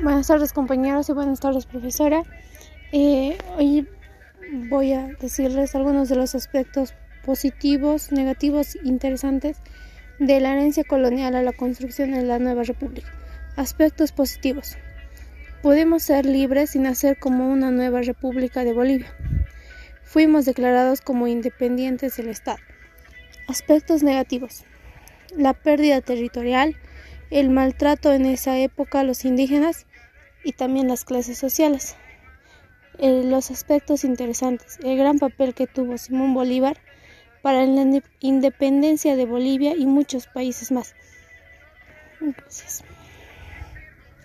Buenas tardes compañeros y buenas tardes profesora. Eh, hoy voy a decirles algunos de los aspectos positivos, negativos, interesantes de la herencia colonial a la construcción de la nueva república. Aspectos positivos. Podemos ser libres y nacer como una nueva república de Bolivia. Fuimos declarados como independientes del Estado. Aspectos negativos. La pérdida territorial, el maltrato en esa época a los indígenas y también las clases sociales. Los aspectos interesantes, el gran papel que tuvo Simón Bolívar para la independencia de Bolivia y muchos países más. Gracias.